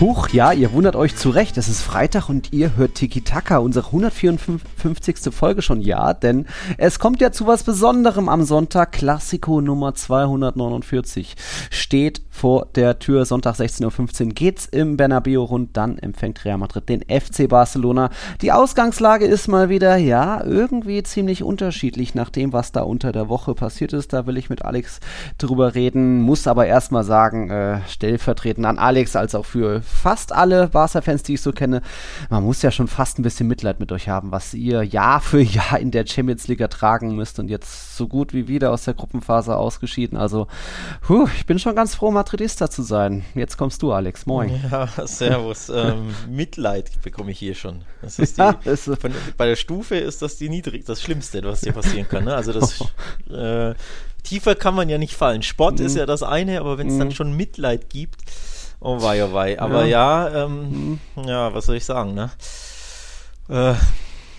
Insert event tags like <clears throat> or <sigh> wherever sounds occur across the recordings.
Huch, ja, ihr wundert euch zu Recht. Es ist Freitag und ihr hört Tiki Taka, unsere 154. Folge schon, ja, denn es kommt ja zu was Besonderem am Sonntag. Klassiko Nummer 249 steht vor der Tür. Sonntag 16.15 Uhr geht's im Bernabeu rund. Dann empfängt Real Madrid den FC Barcelona. Die Ausgangslage ist mal wieder, ja, irgendwie ziemlich unterschiedlich nach dem, was da unter der Woche passiert ist. Da will ich mit Alex drüber reden, muss aber erstmal sagen, äh, stellvertretend an Alex als auch für fast alle Barca-Fans, die ich so kenne, man muss ja schon fast ein bisschen Mitleid mit euch haben, was ihr Jahr für <laughs> Jahr in der Champions League ertragen müsst und jetzt so gut wie wieder aus der Gruppenphase ausgeschieden. Also, puh, ich bin schon ganz froh, Madridista zu sein. Jetzt kommst du, Alex. Moin. Ja, <laughs> servus. <laughs> ähm, Mitleid bekomme ich hier schon. Das ist die, ja, das von, bei der Stufe ist das die niedrig, das Schlimmste, was dir passieren kann. Ne? Also das äh, tiefer kann man ja nicht fallen. Sport mhm. ist ja das eine, aber wenn es mhm. dann schon Mitleid gibt, Oh wei, oh wei. Aber ja, ja, ähm, mhm. ja was soll ich sagen, ne? Äh,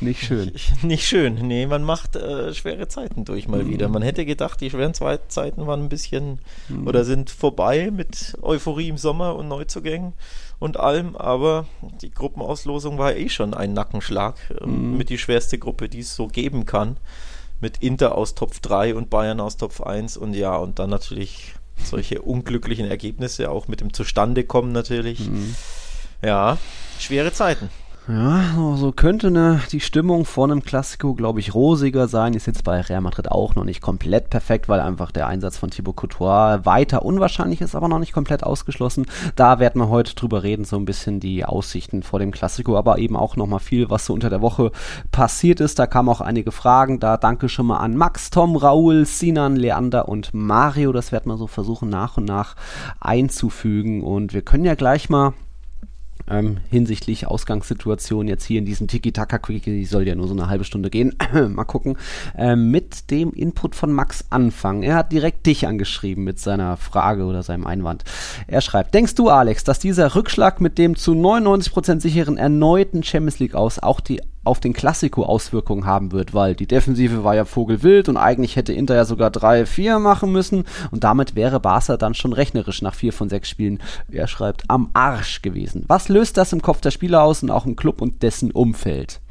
nicht schön. Nicht schön. Nee, man macht äh, schwere Zeiten durch mal mhm. wieder. Man hätte gedacht, die schweren Zeiten waren ein bisschen mhm. oder sind vorbei mit Euphorie im Sommer und Neuzugängen und allem, aber die Gruppenauslosung war eh schon ein Nackenschlag äh, mit die schwerste Gruppe, die es so geben kann. Mit Inter aus Top 3 und Bayern aus Top 1 und ja, und dann natürlich solche unglücklichen Ergebnisse auch mit dem Zustandekommen natürlich. Mhm. Ja, schwere Zeiten. Ja, so könnte ne, die Stimmung vor einem Klassiko, glaube ich, rosiger sein. Ist jetzt bei Real Madrid auch noch nicht komplett perfekt, weil einfach der Einsatz von Thibaut Courtois weiter unwahrscheinlich ist, aber noch nicht komplett ausgeschlossen. Da werden wir heute drüber reden, so ein bisschen die Aussichten vor dem Klassiko, aber eben auch nochmal viel, was so unter der Woche passiert ist. Da kamen auch einige Fragen. Da danke schon mal an Max, Tom, Raul, Sinan, Leander und Mario. Das werden wir so versuchen nach und nach einzufügen. Und wir können ja gleich mal ähm, hinsichtlich Ausgangssituation jetzt hier in diesem Tiki-Taka-Quickie, die soll ja nur so eine halbe Stunde gehen, <clears throat> mal gucken, ähm, mit dem Input von Max anfangen. Er hat direkt dich angeschrieben mit seiner Frage oder seinem Einwand. Er schreibt, denkst du, Alex, dass dieser Rückschlag mit dem zu 99% sicheren erneuten Champions League aus auch die auf den Klassiko Auswirkungen haben wird, weil die Defensive war ja vogelwild und eigentlich hätte Inter ja sogar 3-4 machen müssen und damit wäre Barca dann schon rechnerisch nach vier von sechs Spielen, er schreibt, am Arsch gewesen. Was löst das im Kopf der Spieler aus und auch im Club und dessen Umfeld?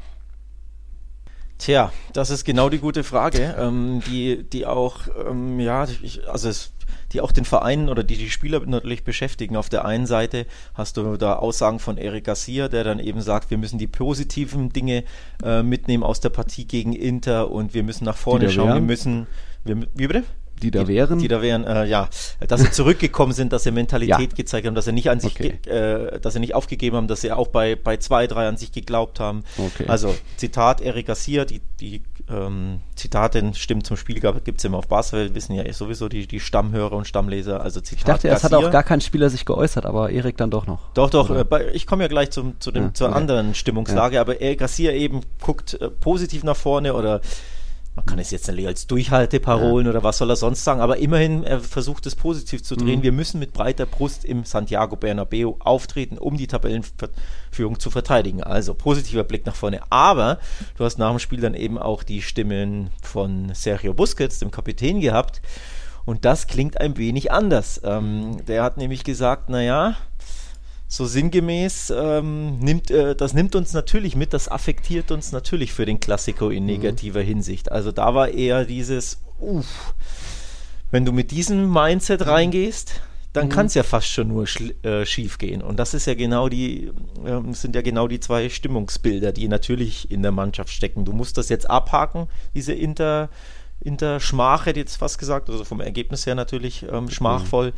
Tja, das ist genau die gute Frage, ähm, die, die auch, ähm, ja, ich, also es die auch den Verein oder die die Spieler natürlich beschäftigen. Auf der einen Seite hast du da Aussagen von Eric Garcia, der dann eben sagt, wir müssen die positiven Dinge äh, mitnehmen aus der Partie gegen Inter und wir müssen nach vorne schauen. Wir müssen, wir, wie bitte? Die da wären. Die da wären, äh, ja, dass sie zurückgekommen sind, dass sie Mentalität ja. gezeigt haben, dass sie nicht an sich, okay. äh, dass sie nicht aufgegeben haben, dass sie auch bei, bei zwei, drei an sich geglaubt haben. Okay. Also Zitat Eric Garcia, die, die ähm, Zitate stimmen zum Spiel gibt es immer auf Basel, wissen ja sowieso die, die Stammhörer und Stammleser. Also Zitat ich dachte, es hat auch gar kein Spieler sich geäußert, aber Erik dann doch noch. Doch, doch, äh, bei, ich komme ja gleich zum, zu dem, ja, zur okay. anderen Stimmungslage, ja. aber Eric Garcia eben guckt äh, positiv nach vorne oder man kann es jetzt nicht als Durchhalteparolen ja. oder was soll er sonst sagen, aber immerhin, er versucht es positiv zu drehen. Mhm. Wir müssen mit breiter Brust im Santiago Bernabeu auftreten, um die Tabellenführung zu verteidigen. Also positiver Blick nach vorne. Aber du hast nach dem Spiel dann eben auch die Stimmen von Sergio Busquets, dem Kapitän, gehabt. Und das klingt ein wenig anders. Ähm, der hat nämlich gesagt, naja, so sinngemäß ähm, nimmt äh, das nimmt uns natürlich mit, das affektiert uns natürlich für den Klassiko in mhm. negativer mhm. Hinsicht. Also da war eher dieses, uff, wenn du mit diesem Mindset reingehst, dann mhm. kann es ja fast schon nur äh, schief gehen. Und das ist ja genau die, äh, sind ja genau die zwei Stimmungsbilder, die natürlich in der Mannschaft stecken. Du musst das jetzt abhaken, diese Inter- Inter Schmach, hätte ich jetzt fast gesagt, also vom Ergebnis her natürlich ähm, schmachvoll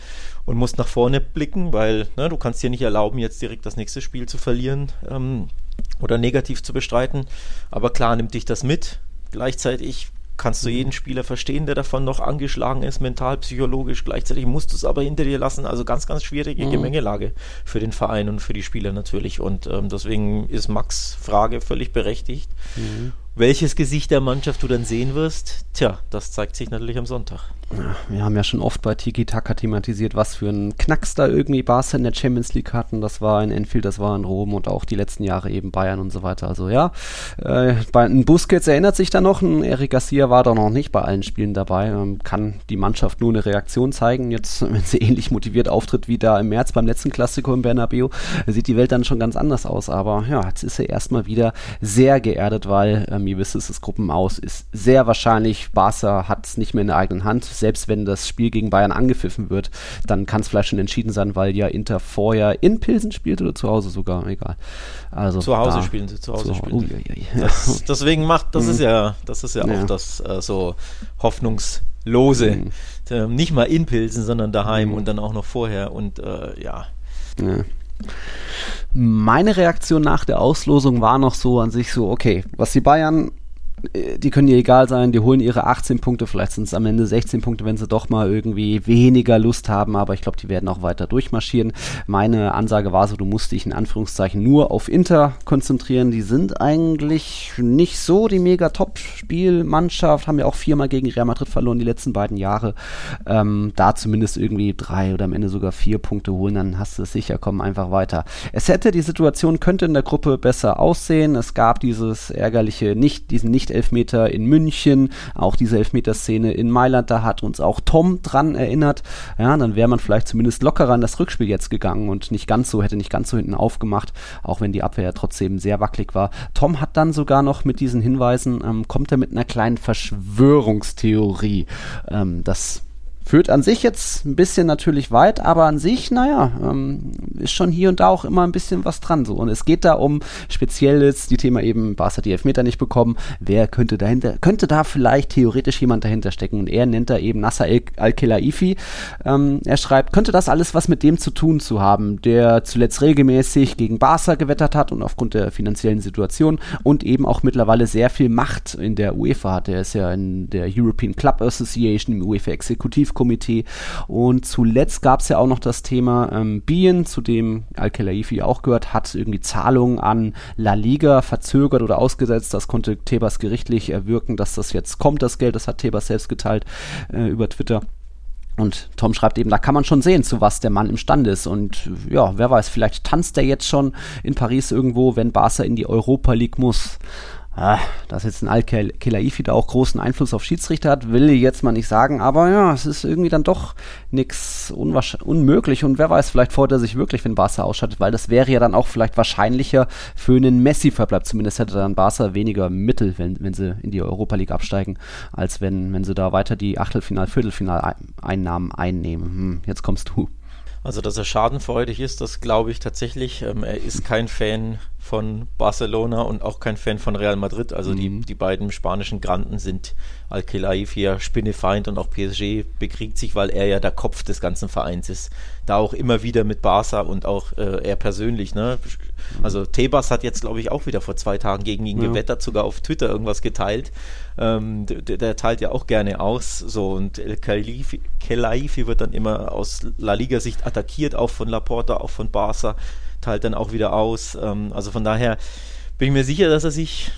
und musst nach vorne blicken, weil ne, du kannst dir nicht erlauben, jetzt direkt das nächste Spiel zu verlieren ähm, oder negativ zu bestreiten. Aber klar nimmt dich das mit. Gleichzeitig kannst du mhm. jeden Spieler verstehen, der davon noch angeschlagen ist, mental, psychologisch. Gleichzeitig musst du es aber hinter dir lassen. Also ganz, ganz schwierige mhm. Gemengelage für den Verein und für die Spieler natürlich. Und ähm, deswegen ist Max Frage völlig berechtigt. Mhm. Welches Gesicht der Mannschaft du dann sehen wirst, tja, das zeigt sich natürlich am Sonntag. Ja, wir haben ja schon oft bei Tiki Taka thematisiert, was für ein Knacks da irgendwie Barca in der Champions League hatten. Das war in Enfield, das war in Rom und auch die letzten Jahre eben Bayern und so weiter. Also ja, äh, bei ein Busquets erinnert sich da noch, ein Eric Garcia war doch noch nicht bei allen Spielen dabei. Ähm, kann die Mannschaft nur eine Reaktion zeigen. Jetzt, <laughs> wenn sie ähnlich motiviert auftritt wie da im März beim letzten Klassiko im Bernabeu, sieht die Welt dann schon ganz anders aus. Aber ja, jetzt ist er erstmal wieder sehr geerdet, weil ähm, ihr wisst, es ist Gruppenaus, ist sehr wahrscheinlich, Barca hat es nicht mehr in der eigenen Hand selbst wenn das Spiel gegen Bayern angepfiffen wird, dann kann es vielleicht schon entschieden sein, weil ja Inter vorher in Pilsen spielt oder zu Hause sogar, egal. Also zu Hause da, spielen sie, zu Hause zu, spielen. Ui, ui, das, <laughs> deswegen macht, das ist mhm. ja, das ist ja, ja. auch das äh, so hoffnungslose. Mhm. Äh, nicht mal in Pilsen, sondern daheim mhm. und dann auch noch vorher und äh, ja. ja. Meine Reaktion nach der Auslosung war noch so an sich so, okay, was die Bayern die können dir egal sein, die holen ihre 18 Punkte, vielleicht sind es am Ende 16 Punkte, wenn sie doch mal irgendwie weniger Lust haben, aber ich glaube, die werden auch weiter durchmarschieren. Meine Ansage war so, du musst dich in Anführungszeichen nur auf Inter konzentrieren. Die sind eigentlich nicht so die mega Top-Spielmannschaft, haben ja auch viermal gegen Real Madrid verloren die letzten beiden Jahre. Ähm, da zumindest irgendwie drei oder am Ende sogar vier Punkte holen, dann hast du es sicher, komm einfach weiter. Es hätte, die Situation könnte in der Gruppe besser aussehen. Es gab dieses ärgerliche, nicht, diesen nicht Elfmeter in München, auch diese Elfmeterszene in Mailand, da hat uns auch Tom dran erinnert. Ja, dann wäre man vielleicht zumindest lockerer in das Rückspiel jetzt gegangen und nicht ganz so, hätte nicht ganz so hinten aufgemacht, auch wenn die Abwehr ja trotzdem sehr wackelig war. Tom hat dann sogar noch mit diesen Hinweisen, ähm, kommt er mit einer kleinen Verschwörungstheorie. Ähm, das Führt an sich jetzt ein bisschen natürlich weit, aber an sich, naja, ähm, ist schon hier und da auch immer ein bisschen was dran. So. Und es geht da um spezielles, die Thema eben, Barca die Elfmeter nicht bekommen. Wer könnte dahinter, könnte da vielleicht theoretisch jemand dahinter stecken? Und er nennt da eben Nasser Al-Khelaifi. Ähm, er schreibt, könnte das alles was mit dem zu tun zu haben, der zuletzt regelmäßig gegen Barca gewettert hat und aufgrund der finanziellen Situation und eben auch mittlerweile sehr viel Macht in der UEFA hat. Er ist ja in der European Club Association, im UEFA Exekutiv Komitee. Und zuletzt gab es ja auch noch das Thema ähm, Bien, zu dem Al-Khelaifi auch gehört, hat irgendwie Zahlungen an La Liga verzögert oder ausgesetzt. Das konnte Tebas gerichtlich erwirken, dass das jetzt kommt, das Geld. Das hat Tebas selbst geteilt äh, über Twitter. Und Tom schreibt eben, da kann man schon sehen, zu was der Mann imstande ist. Und ja, wer weiß, vielleicht tanzt er jetzt schon in Paris irgendwo, wenn Barca in die Europa League muss ah, dass jetzt ein Al-Khelaifi da auch großen Einfluss auf Schiedsrichter hat, will ich jetzt mal nicht sagen, aber ja, es ist irgendwie dann doch nichts unmöglich und wer weiß, vielleicht freut er sich wirklich, wenn Barca ausschattet, weil das wäre ja dann auch vielleicht wahrscheinlicher für einen Messi-Verbleib. Zumindest hätte dann Barca weniger Mittel, wenn, wenn sie in die Europa League absteigen, als wenn, wenn sie da weiter die Achtelfinal-, Viertelfinal-Einnahmen einnehmen. Hm, jetzt kommst du. Also, dass er schadenfreudig ist, das glaube ich tatsächlich. Ähm, er ist kein Fan von Barcelona und auch kein Fan von Real Madrid. Also mhm. die, die beiden spanischen Granden sind Al-Khelaif ja Spinnefeind und auch PSG bekriegt sich, weil er ja der Kopf des ganzen Vereins ist. Da auch immer wieder mit Barca und auch äh, er persönlich. Ne? Also Tebas hat jetzt, glaube ich, auch wieder vor zwei Tagen gegen ihn ja. gewettert, sogar auf Twitter irgendwas geteilt. Ähm, der, der, teilt ja auch gerne aus. So und El Khelaifi wird dann immer aus La Liga-Sicht attackiert, auch von Laporta, auch von Barca, teilt dann auch wieder aus. Ähm, also von daher bin ich mir sicher, dass er sich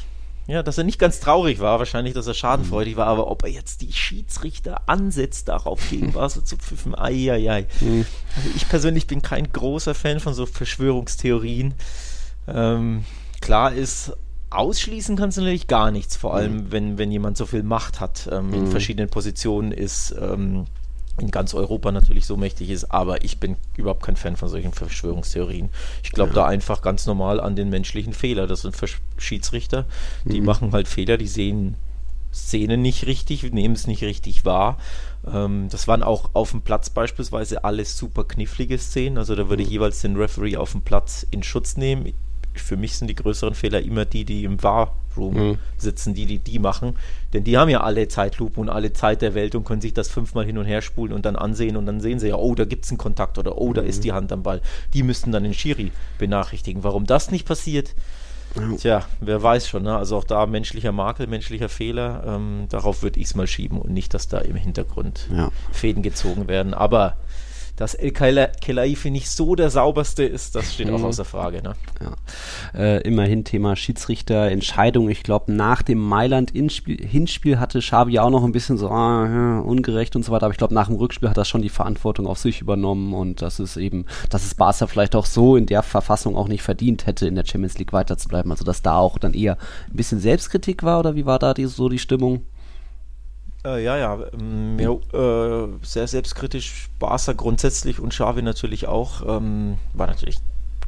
ja, dass er nicht ganz traurig war, wahrscheinlich, dass er schadenfreudig war, aber ob er jetzt die Schiedsrichter ansetzt, darauf gegen Barca zu pfiffen, ai, ai, ai. Mhm. Also ich persönlich bin kein großer Fan von so Verschwörungstheorien. Ähm, klar ist, ausschließen kannst du natürlich gar nichts, vor allem mhm. wenn, wenn jemand so viel Macht hat, ähm, in mhm. verschiedenen Positionen ist. Ähm, in ganz Europa natürlich so mächtig ist, aber ich bin überhaupt kein Fan von solchen Verschwörungstheorien. Ich glaube ja. da einfach ganz normal an den menschlichen Fehler. Das sind Schiedsrichter, die mhm. machen halt Fehler, die sehen Szenen nicht richtig, nehmen es nicht richtig wahr. Ähm, das waren auch auf dem Platz beispielsweise alles super knifflige Szenen. Also da würde mhm. jeweils den Referee auf dem Platz in Schutz nehmen für mich sind die größeren Fehler immer die, die im War-Room mhm. sitzen, die, die die machen. Denn die haben ja alle Zeitlupen und alle Zeit der Welt und können sich das fünfmal hin und her spulen und dann ansehen und dann sehen sie ja, oh, da gibt es einen Kontakt oder oh, da mhm. ist die Hand am Ball. Die müssten dann den Schiri benachrichtigen. Warum das nicht passiert, Tja, wer weiß schon, ne? Also auch da menschlicher Makel, menschlicher Fehler, ähm, darauf würde ich es mal schieben und nicht, dass da im Hintergrund ja. Fäden gezogen werden. Aber dass El Khelaifi nicht so der sauberste ist, das steht auch mhm. außer Frage. Ne? Ja. Äh, immerhin Thema Schiedsrichter, Entscheidung. Ich glaube, nach dem Mailand-Hinspiel hatte Xavi auch noch ein bisschen so ah, ungerecht und so weiter. Aber ich glaube, nach dem Rückspiel hat er schon die Verantwortung auf sich übernommen und das ist eben, dass es Barca vielleicht auch so in der Verfassung auch nicht verdient hätte, in der Champions League weiterzubleiben. Also, dass da auch dann eher ein bisschen Selbstkritik war oder wie war da die, so die Stimmung? Äh, ja, ja, ähm, ja äh, sehr selbstkritisch. Barca grundsätzlich und Xavi natürlich auch. Ähm, war natürlich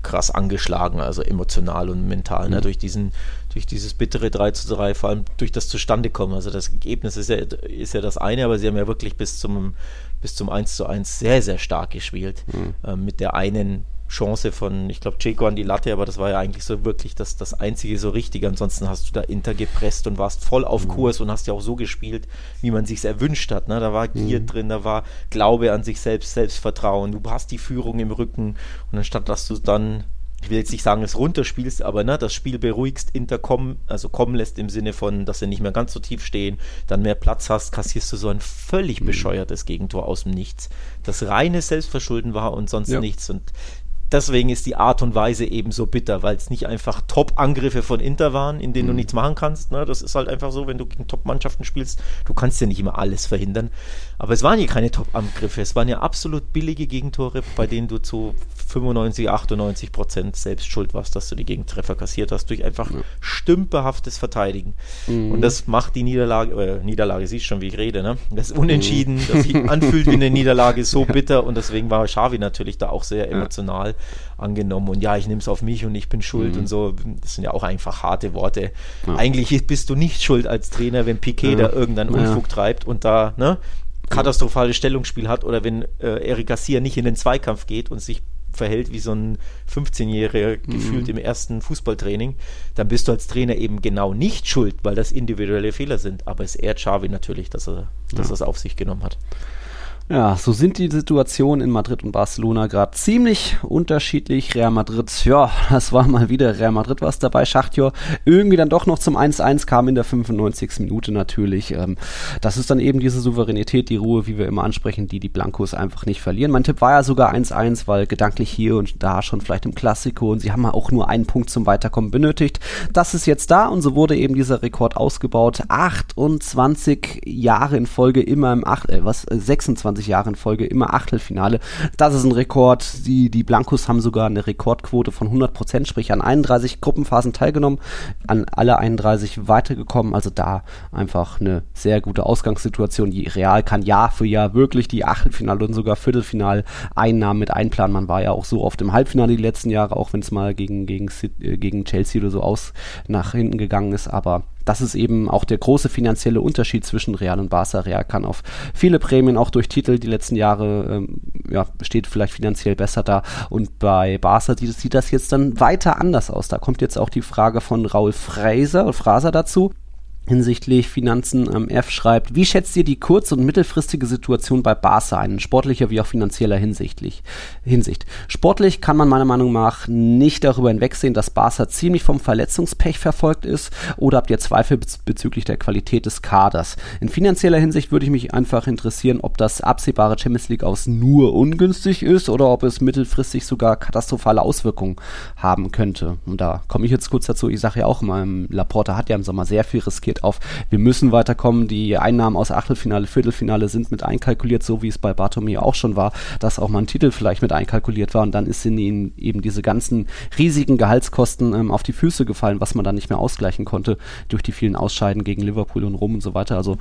krass angeschlagen, also emotional und mental, ne, mhm. ne, durch diesen, durch dieses bittere 3 zu 3, vor allem durch das Zustandekommen. Also das Ergebnis ist ja, ist ja das eine, aber sie haben ja wirklich bis zum, bis zum 1 zu 1 sehr, sehr stark gespielt. Mhm. Ähm, mit der einen Chance von, ich glaube, Checo an die Latte, aber das war ja eigentlich so wirklich das, das einzige so richtige. Ansonsten hast du da Inter gepresst und warst voll auf mhm. Kurs und hast ja auch so gespielt, wie man sich erwünscht hat. Ne? Da war Gier mhm. drin, da war Glaube an sich selbst, Selbstvertrauen. Du hast die Führung im Rücken und anstatt dass du dann ich will jetzt nicht sagen, es runterspielst, aber ne, das Spiel beruhigst, Inter kommen, also kommen lässt im Sinne von, dass sie nicht mehr ganz so tief stehen, dann mehr Platz hast, kassierst du so ein völlig mhm. bescheuertes Gegentor aus dem Nichts, das reine Selbstverschulden war und sonst ja. nichts. Und deswegen ist die Art und Weise eben so bitter, weil es nicht einfach Top-Angriffe von Inter waren, in denen mhm. du nichts machen kannst. Ne? Das ist halt einfach so, wenn du gegen Top-Mannschaften spielst, du kannst ja nicht immer alles verhindern. Aber es waren ja keine Top-Angriffe, es waren ja absolut billige Gegentore, bei denen du zu 95, 98 Prozent selbst schuld warst, dass du die Gegentreffer kassiert hast, durch einfach ja. stümperhaftes Verteidigen. Mhm. Und das macht die Niederlage, äh, Niederlage, siehst schon, wie ich rede, ne? Das Unentschieden, mhm. das sich anfühlt wie eine <laughs> Niederlage, so bitter und deswegen war Xavi natürlich da auch sehr emotional ja. Angenommen und ja, ich nehme es auf mich und ich bin schuld mhm. und so. Das sind ja auch einfach harte Worte. Ja. Eigentlich bist du nicht schuld als Trainer, wenn Piquet da irgendeinen Unfug treibt und da, ne? katastrophales Stellungsspiel hat oder wenn äh, Eric Garcia nicht in den Zweikampf geht und sich verhält wie so ein 15-Jähriger mhm. gefühlt im ersten Fußballtraining, dann bist du als Trainer eben genau nicht schuld, weil das individuelle Fehler sind. Aber es ehrt Xavi natürlich, dass er, dass ja. er es auf sich genommen hat. Ja, so sind die Situationen in Madrid und Barcelona gerade ziemlich unterschiedlich. Real Madrid, ja, das war mal wieder Real Madrid was dabei. Schachtjor irgendwie dann doch noch zum 1-1 kam in der 95. Minute natürlich. Ähm, das ist dann eben diese Souveränität, die Ruhe, wie wir immer ansprechen, die die Blancos einfach nicht verlieren. Mein Tipp war ja sogar 1-1, weil gedanklich hier und da schon vielleicht im Klassiko und sie haben auch nur einen Punkt zum Weiterkommen benötigt. Das ist jetzt da und so wurde eben dieser Rekord ausgebaut. 28 Jahre in Folge immer im 8, äh, was, 26 25 Jahre in Folge immer Achtelfinale. Das ist ein Rekord. Die, die Blancos haben sogar eine Rekordquote von 100 Prozent, sprich an 31 Gruppenphasen teilgenommen, an alle 31 weitergekommen. Also da einfach eine sehr gute Ausgangssituation. Die Real kann Jahr für Jahr wirklich die Achtelfinale und sogar Viertelfinaleinnahmen mit einplanen. Man war ja auch so oft im Halbfinale die letzten Jahre, auch wenn es mal gegen, gegen, äh, gegen Chelsea oder so aus nach hinten gegangen ist. Aber das ist eben auch der große finanzielle Unterschied zwischen Real und Barca. Real kann auf viele Prämien auch durch Titel die letzten Jahre ähm, ja, steht vielleicht finanziell besser da und bei Barca sieht, das jetzt dann weiter anders aus. Da kommt jetzt auch die Frage von Raul Fraser, Fraser dazu hinsichtlich Finanzen. Ähm, F schreibt, wie schätzt ihr die kurz- und mittelfristige Situation bei Barca ein, sportlicher wie auch finanzieller hinsichtlich, Hinsicht? Sportlich kann man meiner Meinung nach nicht darüber hinwegsehen, dass Barca ziemlich vom Verletzungspech verfolgt ist oder habt ihr Zweifel bez bezüglich der Qualität des Kaders? In finanzieller Hinsicht würde ich mich einfach interessieren, ob das absehbare Champions League aus nur ungünstig ist oder ob es mittelfristig sogar katastrophale Auswirkungen haben könnte. Und da komme ich jetzt kurz dazu. Ich sage ja auch immer, Laporta hat ja im Sommer sehr viel riskiert geht auf, wir müssen weiterkommen, die Einnahmen aus Achtelfinale, Viertelfinale sind mit einkalkuliert, so wie es bei Bartomeu auch schon war, dass auch mal ein Titel vielleicht mit einkalkuliert war und dann in ihnen eben diese ganzen riesigen Gehaltskosten ähm, auf die Füße gefallen, was man dann nicht mehr ausgleichen konnte durch die vielen Ausscheiden gegen Liverpool und Rom und so weiter. Also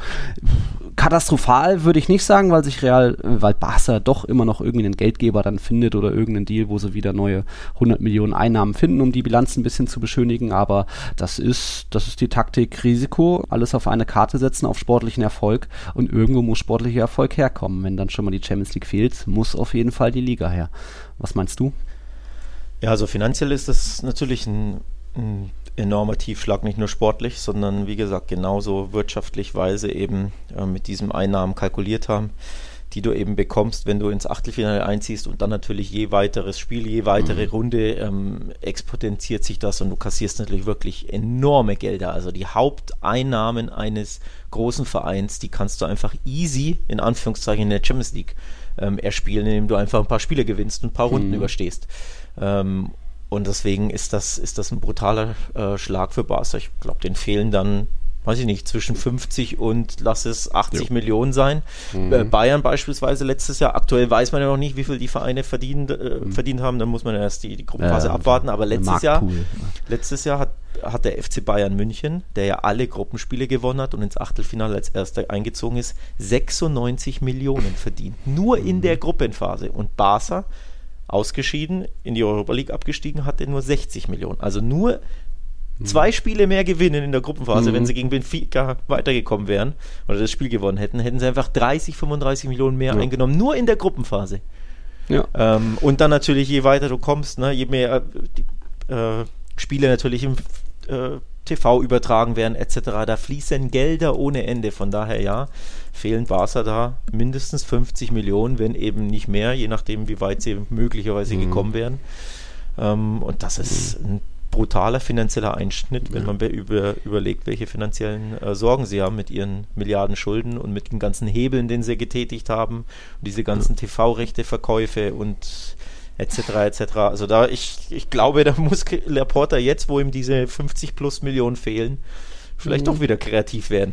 katastrophal würde ich nicht sagen, weil sich Real, weil Barca doch immer noch irgendeinen Geldgeber dann findet oder irgendeinen Deal, wo sie wieder neue 100 Millionen Einnahmen finden, um die Bilanz ein bisschen zu beschönigen. Aber das ist, das ist die Taktik Risiko alles auf eine Karte setzen, auf sportlichen Erfolg und irgendwo muss sportlicher Erfolg herkommen. Wenn dann schon mal die Champions League fehlt, muss auf jeden Fall die Liga her. Was meinst du? Ja, also finanziell ist das natürlich ein, ein enormer Tiefschlag, nicht nur sportlich, sondern wie gesagt genauso wirtschaftlich, weil sie eben äh, mit diesem Einnahmen kalkuliert haben. Die du eben bekommst, wenn du ins Achtelfinale einziehst und dann natürlich je weiteres Spiel, je weitere mhm. Runde ähm, exponentiert sich das und du kassierst natürlich wirklich enorme Gelder. Also die Haupteinnahmen eines großen Vereins, die kannst du einfach easy in Anführungszeichen in der Champions League ähm, erspielen, indem du einfach ein paar Spiele gewinnst und ein paar Runden mhm. überstehst. Ähm, und deswegen ist das, ist das ein brutaler äh, Schlag für Barca. Ich glaube, den fehlen dann weiß ich nicht, zwischen 50 und lass es 80 jo. Millionen sein. Mhm. Äh, Bayern beispielsweise letztes Jahr, aktuell weiß man ja noch nicht, wie viel die Vereine verdient, äh, mhm. verdient haben, da muss man erst die, die Gruppenphase äh, abwarten, aber letztes Jahr, letztes Jahr hat, hat der FC Bayern München, der ja alle Gruppenspiele gewonnen hat und ins Achtelfinale als erster eingezogen ist, 96 Millionen verdient. Nur in der mhm. Gruppenphase. Und Barca ausgeschieden, in die Europa League abgestiegen, hatte nur 60 Millionen. Also nur zwei Spiele mehr gewinnen in der Gruppenphase, mhm. wenn sie gegen Benfica weitergekommen wären oder das Spiel gewonnen hätten, hätten sie einfach 30, 35 Millionen mehr ja. eingenommen, nur in der Gruppenphase. Ja. Ähm, und dann natürlich, je weiter du kommst, ne, je mehr äh, äh, Spiele natürlich im äh, TV übertragen werden, etc., da fließen Gelder ohne Ende. Von daher, ja, fehlen Barca da mindestens 50 Millionen, wenn eben nicht mehr, je nachdem, wie weit sie möglicherweise mhm. gekommen wären. Ähm, und das ist mhm. ein brutaler finanzieller Einschnitt, wenn ja. man über, überlegt, welche finanziellen äh, Sorgen sie haben mit ihren Milliarden Schulden und mit den ganzen Hebeln, den sie getätigt haben, und diese ganzen ja. TV-Rechte-Verkäufe und etc. etc. Also da, ich, ich glaube, da muss Laporta jetzt, wo ihm diese 50 plus Millionen fehlen, vielleicht mhm. doch wieder kreativ werden.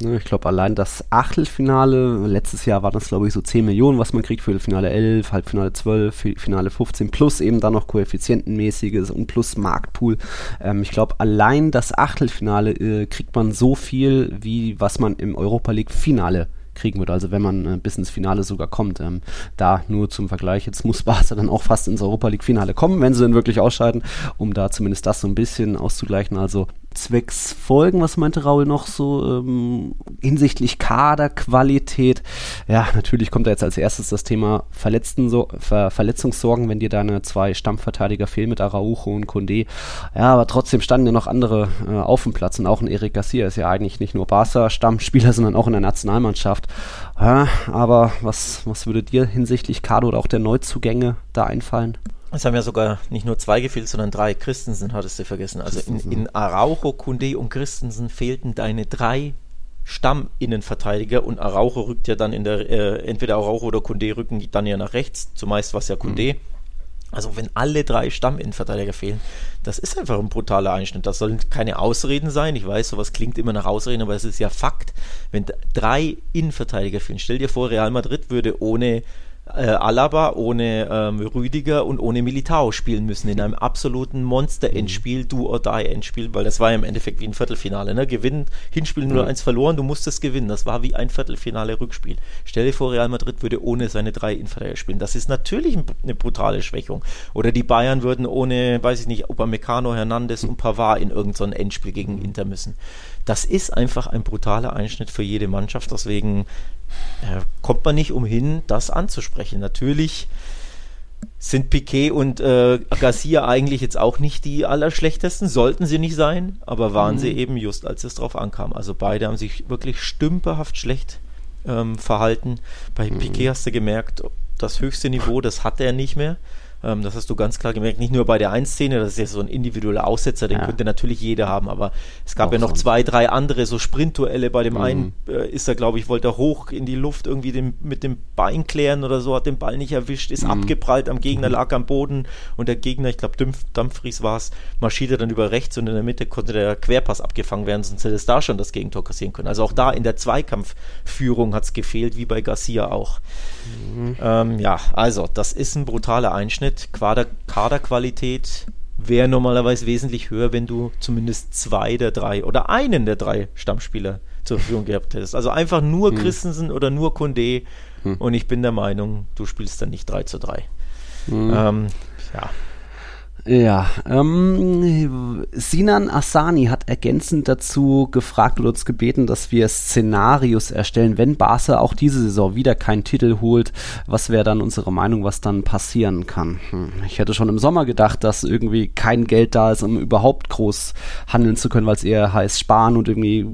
Ne, ich glaube, allein das Achtelfinale, letztes Jahr war das, glaube ich, so 10 Millionen, was man kriegt, für Finale 11, Halbfinale 12, Finale 15, plus eben dann noch koeffizientenmäßiges und plus Marktpool. Ähm, ich glaube, allein das Achtelfinale äh, kriegt man so viel, wie was man im Europa League Finale kriegen würde. Also wenn man äh, bis ins Finale sogar kommt. Ähm, da nur zum Vergleich, jetzt muss Barca dann auch fast ins Europa League Finale kommen, wenn sie dann wirklich ausscheiden, um da zumindest das so ein bisschen auszugleichen. Also zwecks Folgen, was meinte Raul noch so ähm, hinsichtlich Kaderqualität? Ja, natürlich kommt da jetzt als erstes das Thema Verletzten so, Ver Verletzungssorgen, wenn dir deine zwei Stammverteidiger fehlen mit Araujo und Condé. Ja, aber trotzdem standen ja noch andere äh, auf dem Platz und auch ein Eric Garcia ist ja eigentlich nicht nur Barca-Stammspieler, <laughs> sondern auch in der Nationalmannschaft. Ja, aber was, was würde dir hinsichtlich Kader oder auch der Neuzugänge da einfallen? Es haben ja sogar nicht nur zwei gefehlt, sondern drei. Christensen hattest du vergessen. Also in, in Araujo, Kunde und Christensen fehlten deine drei Stamminnenverteidiger und Araujo rückt ja dann in der, äh, entweder Araujo oder Kunde rücken dann ja nach rechts, zumeist war es ja Kunde. Mhm. Also wenn alle drei Stamminnenverteidiger fehlen, das ist einfach ein brutaler Einschnitt. Das sollen keine Ausreden sein. Ich weiß, sowas klingt immer nach Ausreden, aber es ist ja Fakt. Wenn drei Innenverteidiger fehlen, stell dir vor, Real Madrid würde ohne äh, Alaba, ohne ähm, Rüdiger und ohne Militao spielen müssen in einem absoluten Monster-Endspiel, mhm. do or die Endspiel, weil das war ja im Endeffekt wie ein Viertelfinale. Ne? Gewinnen, Hinspiel 0-1 verloren, du musstest gewinnen. Das war wie ein Viertelfinale-Rückspiel. Stell dir vor, Real Madrid würde ohne seine drei Innenverteidiger spielen. Das ist natürlich eine brutale Schwächung. Oder die Bayern würden ohne, weiß ich nicht, Upamecano, Hernandez und Pavard in irgendein so Endspiel gegen mhm. Inter müssen. Das ist einfach ein brutaler Einschnitt für jede Mannschaft. Deswegen äh, kommt man nicht umhin, das anzusprechen. Natürlich sind Piquet und äh, Garcia eigentlich jetzt auch nicht die allerschlechtesten, sollten sie nicht sein, aber waren mhm. sie eben just, als es drauf ankam. Also beide haben sich wirklich stümperhaft schlecht ähm, verhalten. Bei mhm. Piquet hast du gemerkt, das höchste Niveau, das hat er nicht mehr. Ähm, das hast du ganz klar gemerkt. Nicht nur bei der Ein-Szene, das ist ja so ein individueller Aussetzer, den ja. könnte natürlich jeder haben, aber es gab Auch ja noch sonst. zwei, drei andere so Sprintduelle. Bei dem mhm. einen äh, ist er, glaube ich, wollte er hoch in die Luft irgendwie den, mit dem Bein klären oder so, hat den Ball nicht erwischt, ist mhm. abgeprallt am Gegner, mhm. lag am Boden und der Gegner, ich glaube, Dumfries war es, marschierte dann über rechts und in der Mitte konnte der Querpass abgefangen werden, sonst hätte es da schon das Gegentor kassieren können. Also auch da in der Zweikampfführung hat es gefehlt, wie bei Garcia auch. Mhm. Ähm, ja, also das ist ein brutaler Einschnitt. Durchschnitt, Kader, Kaderqualität wäre normalerweise wesentlich höher, wenn du zumindest zwei der drei oder einen der drei Stammspieler zur Verfügung gehabt hättest. Also einfach nur hm. Christensen oder nur Kunde hm. und ich bin der Meinung, du spielst dann nicht 3 zu 3. Hm. Ähm, ja. Ja, ähm, Sinan Asani hat ergänzend dazu gefragt oder uns gebeten, dass wir Szenarios erstellen, wenn Barca auch diese Saison wieder keinen Titel holt. Was wäre dann unsere Meinung, was dann passieren kann? Hm, ich hätte schon im Sommer gedacht, dass irgendwie kein Geld da ist, um überhaupt groß handeln zu können, weil es eher heißt sparen und irgendwie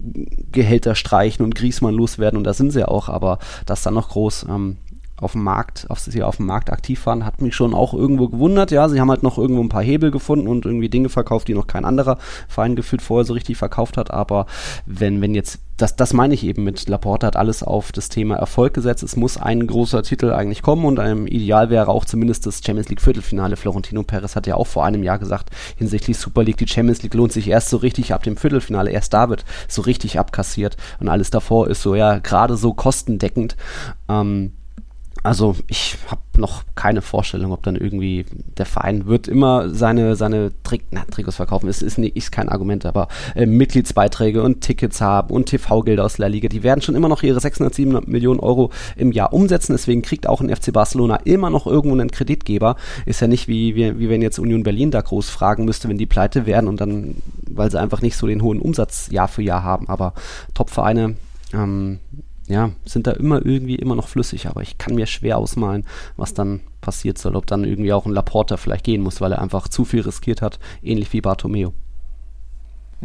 Gehälter streichen und Griesmann loswerden und da sind sie auch, aber das dann noch groß. Ähm, auf dem Markt, auf, sie auf dem Markt aktiv waren, hat mich schon auch irgendwo gewundert. Ja, sie haben halt noch irgendwo ein paar Hebel gefunden und irgendwie Dinge verkauft, die noch kein anderer Verein gefühlt vorher so richtig verkauft hat. Aber wenn, wenn jetzt das, das meine ich eben mit Laporte hat alles auf das Thema Erfolg gesetzt. Es muss ein großer Titel eigentlich kommen und einem Ideal wäre auch zumindest das Champions League Viertelfinale. Florentino Perez hat ja auch vor einem Jahr gesagt, hinsichtlich Super League, die Champions League lohnt sich erst so richtig ab dem Viertelfinale. Erst da wird so richtig abkassiert und alles davor ist so ja gerade so kostendeckend. Ähm, also ich habe noch keine Vorstellung, ob dann irgendwie der Verein wird immer seine seine Trick, na, Trikots verkaufen. Es ist, ist, ist kein Argument, aber äh, Mitgliedsbeiträge und Tickets haben und TV-Gelder aus der Liga, die werden schon immer noch ihre 600, 700 Millionen Euro im Jahr umsetzen. Deswegen kriegt auch ein FC Barcelona immer noch irgendwo einen Kreditgeber. Ist ja nicht wie, wie, wie wenn jetzt Union Berlin da groß fragen müsste, wenn die pleite werden und dann, weil sie einfach nicht so den hohen Umsatz Jahr für Jahr haben. Aber Top-Vereine ähm, ja, sind da immer irgendwie immer noch flüssig, aber ich kann mir schwer ausmalen, was dann passiert soll, ob dann irgendwie auch ein Laporta vielleicht gehen muss, weil er einfach zu viel riskiert hat, ähnlich wie Bartomeo.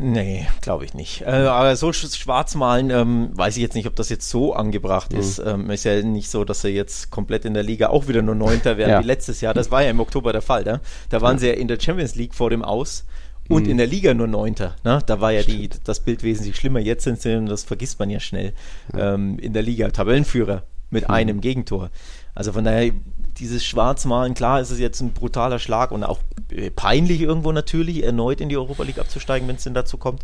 Nee, glaube ich nicht. Äh, aber so schwarz malen, ähm, weiß ich jetzt nicht, ob das jetzt so angebracht mhm. ist. Ähm, ist ja nicht so, dass sie jetzt komplett in der Liga auch wieder nur Neunter werden ja. wie letztes Jahr. Das war ja im Oktober der Fall. Ne? Da waren ja. sie ja in der Champions League vor dem Aus und mhm. in der Liga nur Neunter. Ne? Da war ja die, das Bild wesentlich schlimmer. Jetzt sind sie, das vergisst man ja schnell, ja. Ähm, in der Liga Tabellenführer mit mhm. einem Gegentor. Also von daher, dieses Schwarzmalen, klar ist es jetzt ein brutaler Schlag und auch äh, peinlich irgendwo natürlich, erneut in die Europa League abzusteigen, wenn es denn dazu kommt.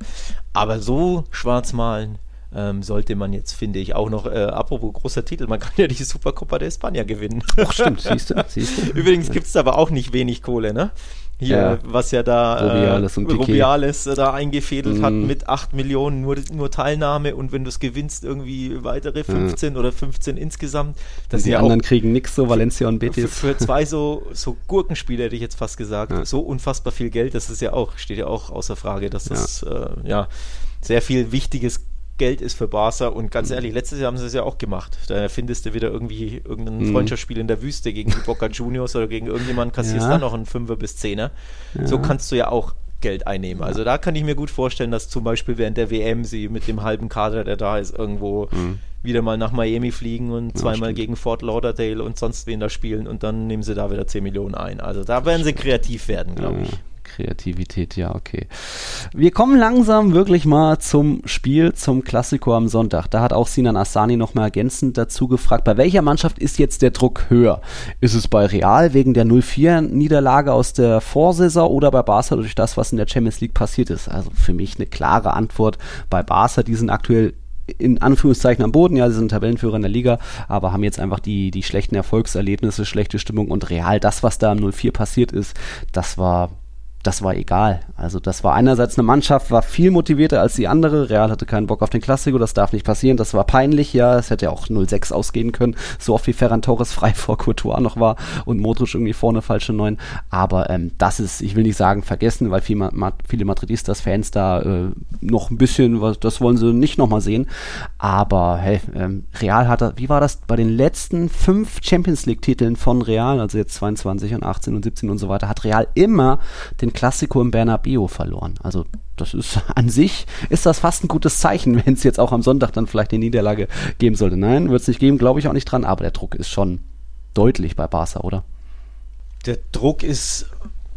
Aber so Schwarzmalen ähm, sollte man jetzt, finde ich, auch noch, äh, apropos großer Titel, man <laughs> kann ja die Supercopa de España gewinnen. Ach, stimmt, siehst du, <laughs> siehst du. Übrigens gibt es aber auch nicht wenig Kohle, ne? Hier, ja. was ja da Rubiales, äh, Rubiales äh, da eingefädelt mm. hat mhm. mit 8 Millionen nur, nur Teilnahme und wenn du es gewinnst, irgendwie weitere 15 ja. oder 15 insgesamt. Das die anderen kriegen nichts, so Valencia und Betis. Für, für zwei so, <laughs> so Gurkenspiele hätte ich jetzt fast gesagt, ja. so unfassbar viel Geld, das ist ja auch, steht ja auch außer Frage, dass das äh, ja sehr viel wichtiges Geld ist für Barca und ganz mhm. ehrlich, letztes Jahr haben sie es ja auch gemacht. Da findest du wieder irgendwie irgendein mhm. Freundschaftsspiel in der Wüste gegen die Boca <laughs> Juniors oder gegen irgendjemanden, kassierst ja. dann noch einen Fünfer bis Zehner. Ja. So kannst du ja auch Geld einnehmen. Also da kann ich mir gut vorstellen, dass zum Beispiel während der WM sie mit dem halben Kader, der da ist, irgendwo mhm. wieder mal nach Miami fliegen und zweimal stimmt. gegen Fort Lauderdale und sonst wen da spielen und dann nehmen sie da wieder 10 Millionen ein. Also da werden sie kreativ werden, glaube ich. Kreativität, ja, okay. Wir kommen langsam wirklich mal zum Spiel, zum Klassiko am Sonntag. Da hat auch Sinan Assani nochmal ergänzend dazu gefragt, bei welcher Mannschaft ist jetzt der Druck höher? Ist es bei Real wegen der 0-4-Niederlage aus der Vorsaison oder bei Barca durch das, was in der Champions League passiert ist? Also für mich eine klare Antwort bei Barca. Die sind aktuell in Anführungszeichen am Boden, ja, sie sind Tabellenführer in der Liga, aber haben jetzt einfach die, die schlechten Erfolgserlebnisse, schlechte Stimmung und real das, was da im 04 passiert ist, das war das war egal. Also das war einerseits eine Mannschaft, war viel motivierter als die andere. Real hatte keinen Bock auf den Klassiko, das darf nicht passieren. Das war peinlich, ja. Es hätte ja auch 0-6 ausgehen können, so oft wie Ferran Torres frei <laughs> vor Courtois noch war und Modric irgendwie vorne falsche Neun. Aber ähm, das ist, ich will nicht sagen vergessen, weil viel, ma viele Madridistas, Fans da äh, noch ein bisschen, was, das wollen sie nicht nochmal sehen. Aber hey, ähm, Real hatte, wie war das bei den letzten fünf Champions League Titeln von Real, also jetzt 22 und 18 und 17 und so weiter, hat Real immer den Klassiko im Bernabeu verloren. Also das ist <laughs> an sich ist das fast ein gutes Zeichen, <laughs> wenn es jetzt auch am Sonntag dann vielleicht eine Niederlage geben sollte. Nein, wird es nicht geben, glaube ich auch nicht dran, aber der Druck ist schon deutlich bei Barca, oder? Der Druck ist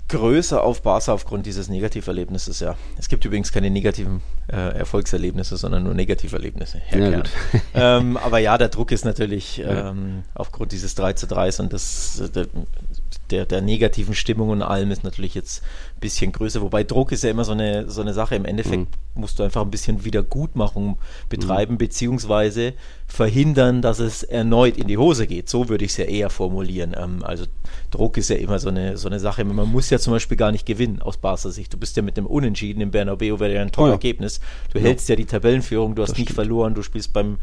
größer auf Barca aufgrund dieses Negativerlebnisses, ja. Es gibt übrigens keine negativen äh, Erfolgserlebnisse, sondern nur Negativerlebnisse. Ja, ähm, aber ja, der Druck ist natürlich ähm, aufgrund dieses 3 zu 3 und das, der, der, der negativen Stimmung und allem ist natürlich jetzt ein bisschen größer. Wobei Druck ist ja immer so eine, so eine Sache. Im Endeffekt mhm. musst du einfach ein bisschen Wiedergutmachung betreiben, mhm. beziehungsweise verhindern, dass es erneut in die Hose geht. So würde ich es ja eher formulieren. Ähm, also Druck ist ja immer so eine, so eine Sache. Man muss ja zum Beispiel gar nicht gewinnen aus Barca Sicht. Du bist ja mit dem Unentschieden im Bernabeu, wäre ja ein tolles oh ja. Ergebnis. Du ja. hältst ja die Tabellenführung, du hast das nicht stimmt. verloren, du spielst beim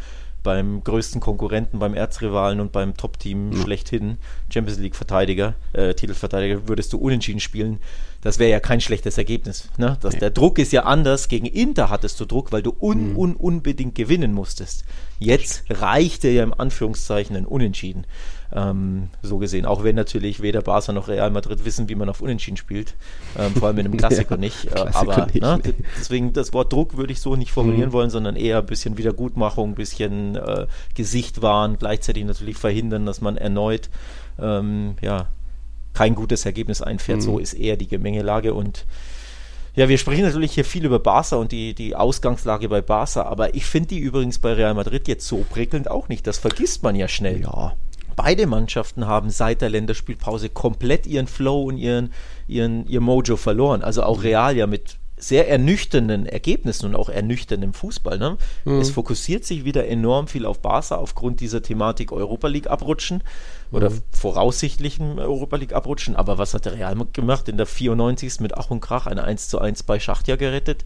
beim größten Konkurrenten, beim Erzrivalen und beim Top-Team ja. schlechthin, Champions League-Verteidiger, äh, Titelverteidiger, würdest du unentschieden spielen. Das wäre ja kein schlechtes Ergebnis. Ne? Das, nee. Der Druck ist ja anders. Gegen Inter hattest du Druck, weil du un, mhm. un, unbedingt gewinnen musstest. Jetzt reichte ja im Anführungszeichen ein Unentschieden. Ähm, so gesehen, auch wenn natürlich weder Barca noch Real Madrid wissen, wie man auf Unentschieden spielt, ähm, vor allem in einem <laughs> Klassiker ja, nicht. Äh, aber nicht, ne, deswegen das Wort Druck würde ich so nicht formulieren mhm. wollen, sondern eher ein bisschen Wiedergutmachung, ein bisschen äh, Gesicht waren, gleichzeitig natürlich verhindern, dass man erneut ähm, ja, kein gutes Ergebnis einfährt. Mhm. So ist eher die Gemengelage und ja, wir sprechen natürlich hier viel über Barca und die, die Ausgangslage bei Barca, aber ich finde die übrigens bei Real Madrid jetzt so prickelnd auch nicht. Das vergisst man ja schnell. Ja. Beide Mannschaften haben seit der Länderspielpause komplett ihren Flow und ihren, ihren, ihr Mojo verloren. Also auch Real ja mit sehr ernüchternden Ergebnissen und auch ernüchterndem Fußball. Ne? Mhm. Es fokussiert sich wieder enorm viel auf Barca aufgrund dieser Thematik Europa League abrutschen oder mhm. voraussichtlichen Europa League abrutschen. Aber was hat der Real gemacht? In der 94. mit Ach und Krach ein 1 zu 1 bei Schachtja gerettet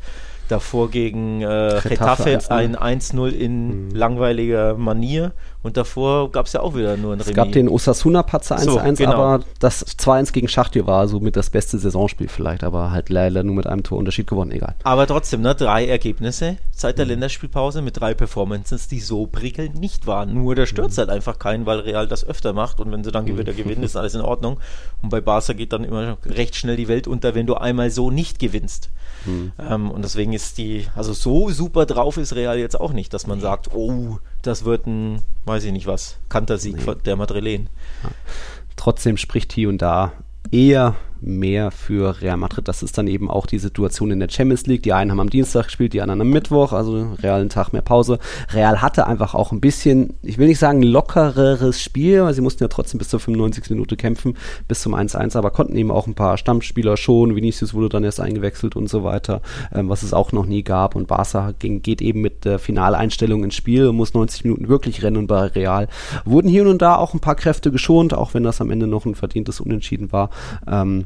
davor gegen äh, Getafe ein 1-0 in mhm. langweiliger Manier und davor gab es ja auch wieder nur ein Remis. Es gab den Osasuna-Patzer 1-1, so, genau. aber das 2-1 gegen Schachtür war somit das beste Saisonspiel vielleicht, aber halt leider nur mit einem Torunterschied gewonnen, egal. Aber trotzdem, ne, drei Ergebnisse seit der mhm. Länderspielpause mit drei Performances, die so prickelnd nicht waren. Nur da stört es mhm. halt einfach keinen, weil Real das öfter macht und wenn sie dann mhm. wieder gewinnen, ist <laughs> alles in Ordnung. Und bei Barca geht dann immer recht schnell die Welt unter, wenn du einmal so nicht gewinnst. Mhm. Ähm, und deswegen ist die, also so super drauf ist Real jetzt auch nicht, dass man sagt, oh, das wird ein, weiß ich nicht was, Kantersieg nee. der Madrilen. Ja. Trotzdem spricht hier und da eher mehr für Real Madrid. Das ist dann eben auch die Situation in der Champions League. Die einen haben am Dienstag gespielt, die anderen am Mittwoch, also Real einen Tag mehr Pause. Real hatte einfach auch ein bisschen, ich will nicht sagen lockereres Spiel, weil sie mussten ja trotzdem bis zur 95. Minute kämpfen, bis zum 1-1, aber konnten eben auch ein paar Stammspieler schon. Vinicius wurde dann erst eingewechselt und so weiter, ähm, was es auch noch nie gab. Und Barca ging, geht eben mit der Finaleinstellung ins Spiel und muss 90 Minuten wirklich rennen. Und bei Real wurden hier und da auch ein paar Kräfte geschont, auch wenn das am Ende noch ein verdientes Unentschieden war. Ähm,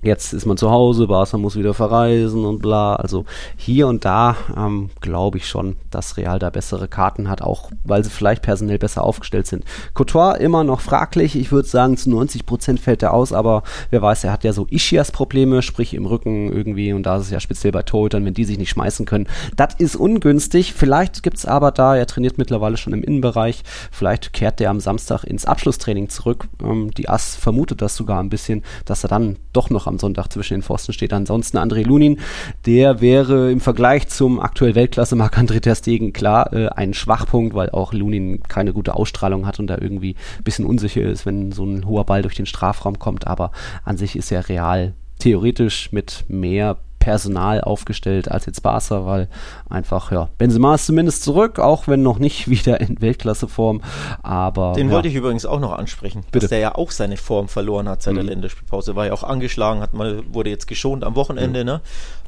Jetzt ist man zu Hause, Barca muss wieder verreisen und bla. Also hier und da ähm, glaube ich schon, dass Real da bessere Karten hat, auch weil sie vielleicht personell besser aufgestellt sind. Couture immer noch fraglich. Ich würde sagen, zu 90 Prozent fällt er aus, aber wer weiß, er hat ja so Ischias-Probleme, sprich im Rücken irgendwie. Und da ist es ja speziell bei Torhütern, wenn die sich nicht schmeißen können. Das ist ungünstig. Vielleicht gibt es aber da, er trainiert mittlerweile schon im Innenbereich. Vielleicht kehrt der am Samstag ins Abschlusstraining zurück. Ähm, die Ass vermutet das sogar ein bisschen, dass er dann doch noch am Sonntag zwischen den Pfosten steht. Ansonsten André Lunin, der wäre im Vergleich zum aktuell Weltklasse Marc-André Ter Stegen klar äh, ein Schwachpunkt, weil auch Lunin keine gute Ausstrahlung hat und da irgendwie ein bisschen unsicher ist, wenn so ein hoher Ball durch den Strafraum kommt. Aber an sich ist er real theoretisch mit mehr Personal aufgestellt als jetzt Barca, weil einfach, ja, Benzema ist zumindest zurück, auch wenn noch nicht <laughs> wieder in Weltklasseform, aber... Den ja. wollte ich übrigens auch noch ansprechen, Bitte. dass der ja auch seine Form verloren hat seit mhm. der Länderspielpause, war ja auch angeschlagen, hat mal, wurde jetzt geschont am Wochenende, mhm. ne?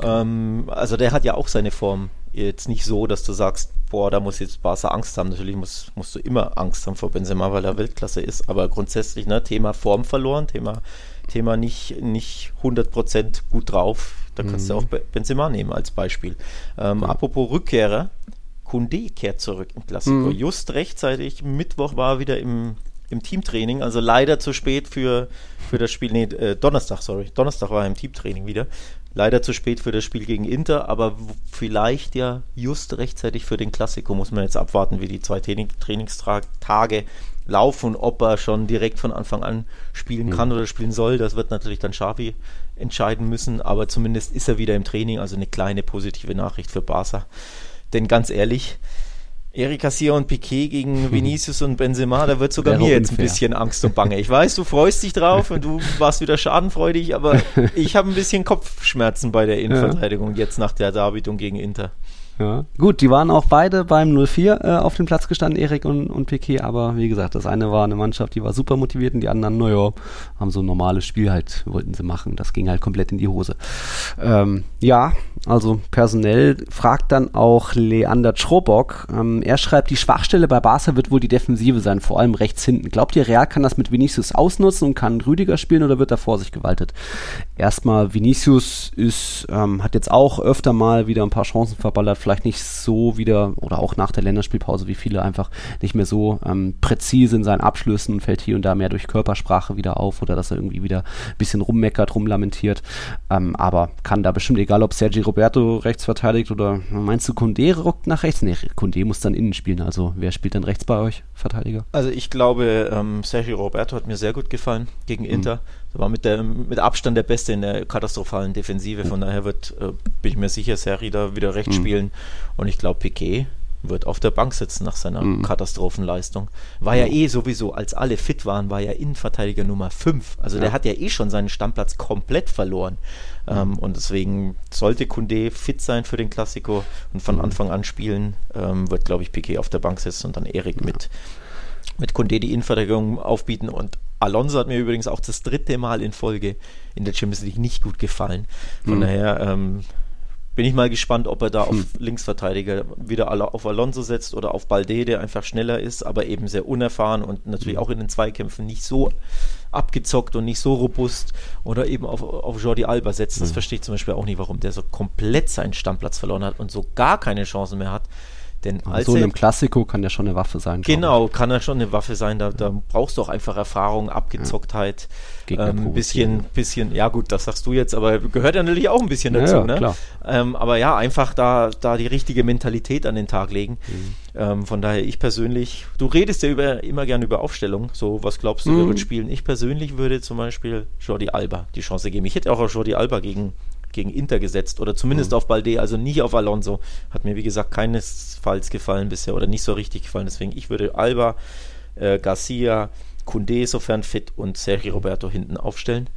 Ähm, also der hat ja auch seine Form jetzt nicht so, dass du sagst, boah, da muss jetzt Barca Angst haben. Natürlich musst, musst du immer Angst haben vor Benzema, weil er Weltklasse ist. Aber grundsätzlich, ne, Thema Form verloren, Thema, Thema nicht, nicht 100% gut drauf. Da kannst mhm. du auch Benzema nehmen als Beispiel. Ähm, apropos Rückkehrer, Kunde kehrt zurück im Klassiker. Mhm. Just rechtzeitig, Mittwoch war er wieder im, im Teamtraining, also leider zu spät für, für das Spiel, nee, äh, Donnerstag, sorry, Donnerstag war er im Teamtraining wieder. Leider zu spät für das Spiel gegen Inter, aber vielleicht ja just rechtzeitig für den Klassiker. Muss man jetzt abwarten, wie die zwei Training Trainingstage laufen und ob er schon direkt von Anfang an spielen mhm. kann oder spielen soll. Das wird natürlich dann Schafi entscheiden müssen, aber zumindest ist er wieder im Training, also eine kleine positive Nachricht für Barca. Denn ganz ehrlich, Eric Garcia und Piquet gegen Vinicius und Benzema, da wird sogar Wäre mir jetzt ein bisschen Angst und Bange. Ich weiß, du freust dich drauf und du <laughs> warst wieder schadenfreudig, aber <laughs> ich habe ein bisschen Kopfschmerzen bei der Innenverteidigung ja. jetzt nach der Darbietung gegen Inter. Ja. Gut, die waren auch beide beim 04 äh, auf dem Platz gestanden, Erik und, und Piquet, aber wie gesagt, das eine war eine Mannschaft, die war super motiviert und die anderen, naja, haben so ein normales Spiel halt, wollten sie machen. Das ging halt komplett in die Hose. Ähm, ja, also personell fragt dann auch Leander Schrobock. Ähm, er schreibt, die Schwachstelle bei Barca wird wohl die Defensive sein, vor allem rechts hinten. Glaubt ihr, Real kann das mit Vinicius ausnutzen und kann Rüdiger spielen oder wird er vor sich gewaltet? Erstmal, Vinicius ist, ähm, hat jetzt auch öfter mal wieder ein paar Chancen verballert, vielleicht nicht so wieder oder auch nach der Länderspielpause wie viele einfach nicht mehr so ähm, präzise in seinen Abschlüssen, fällt hier und da mehr durch Körpersprache wieder auf oder dass er irgendwie wieder ein bisschen rummeckert, rumlamentiert. Ähm, aber kann da bestimmt, egal ob Sergio Roberto rechts verteidigt oder meinst du, Kunde rückt nach rechts? Nee, Kunde muss dann innen spielen. Also wer spielt dann rechts bei euch, Verteidiger? Also ich glaube, ähm, Sergio Roberto hat mir sehr gut gefallen gegen mhm. Inter. Mhm. War mit, der, mit Abstand der Beste in der katastrophalen Defensive. Von daher wird, äh, bin ich mir sicher, Seri da wieder rechts mhm. spielen. Und ich glaube, Piquet wird auf der Bank sitzen nach seiner mhm. Katastrophenleistung. War ja eh sowieso, als alle fit waren, war ja Innenverteidiger Nummer 5. Also ja. der hat ja eh schon seinen Stammplatz komplett verloren. Mhm. Ähm, und deswegen sollte Kunde fit sein für den Klassiko und von mhm. Anfang an spielen, ähm, wird, glaube ich, Piquet auf der Bank sitzen und dann Erik ja. mit, mit Kunde die Innenverteidigung aufbieten. Und Alonso hat mir übrigens auch das dritte Mal in Folge in der Champions League nicht gut gefallen. Von mhm. daher ähm, bin ich mal gespannt, ob er da auf hm. Linksverteidiger wieder auf Alonso setzt oder auf Balde, der einfach schneller ist, aber eben sehr unerfahren und natürlich hm. auch in den Zweikämpfen nicht so abgezockt und nicht so robust oder eben auf, auf Jordi Alba setzt. Das hm. verstehe ich zum Beispiel auch nicht, warum der so komplett seinen Stammplatz verloren hat und so gar keine Chancen mehr hat. Denn als so einem Klassiko kann der schon eine Waffe sein. Genau, kann er schon eine Waffe sein. Da, da brauchst du auch einfach Erfahrung, Abgezocktheit, ja. ähm, ein bisschen, bisschen, ja gut, das sagst du jetzt, aber gehört ja natürlich auch ein bisschen dazu. Ja, ja, ne? Ähm, aber ja, einfach da, da die richtige Mentalität an den Tag legen. Mhm. Ähm, von daher, ich persönlich, du redest ja über, immer gern über Aufstellung. So, was glaubst du, mhm. wer wird spielen? Ich persönlich würde zum Beispiel Jordi Alba die Chance geben. Ich hätte auch Jordi Alba gegen gegen Inter gesetzt oder zumindest mhm. auf Balde, also nicht auf Alonso. Hat mir, wie gesagt, keinesfalls gefallen bisher oder nicht so richtig gefallen. Deswegen, ich würde Alba, äh, Garcia, Kunde, sofern fit und Sergio Roberto hinten aufstellen.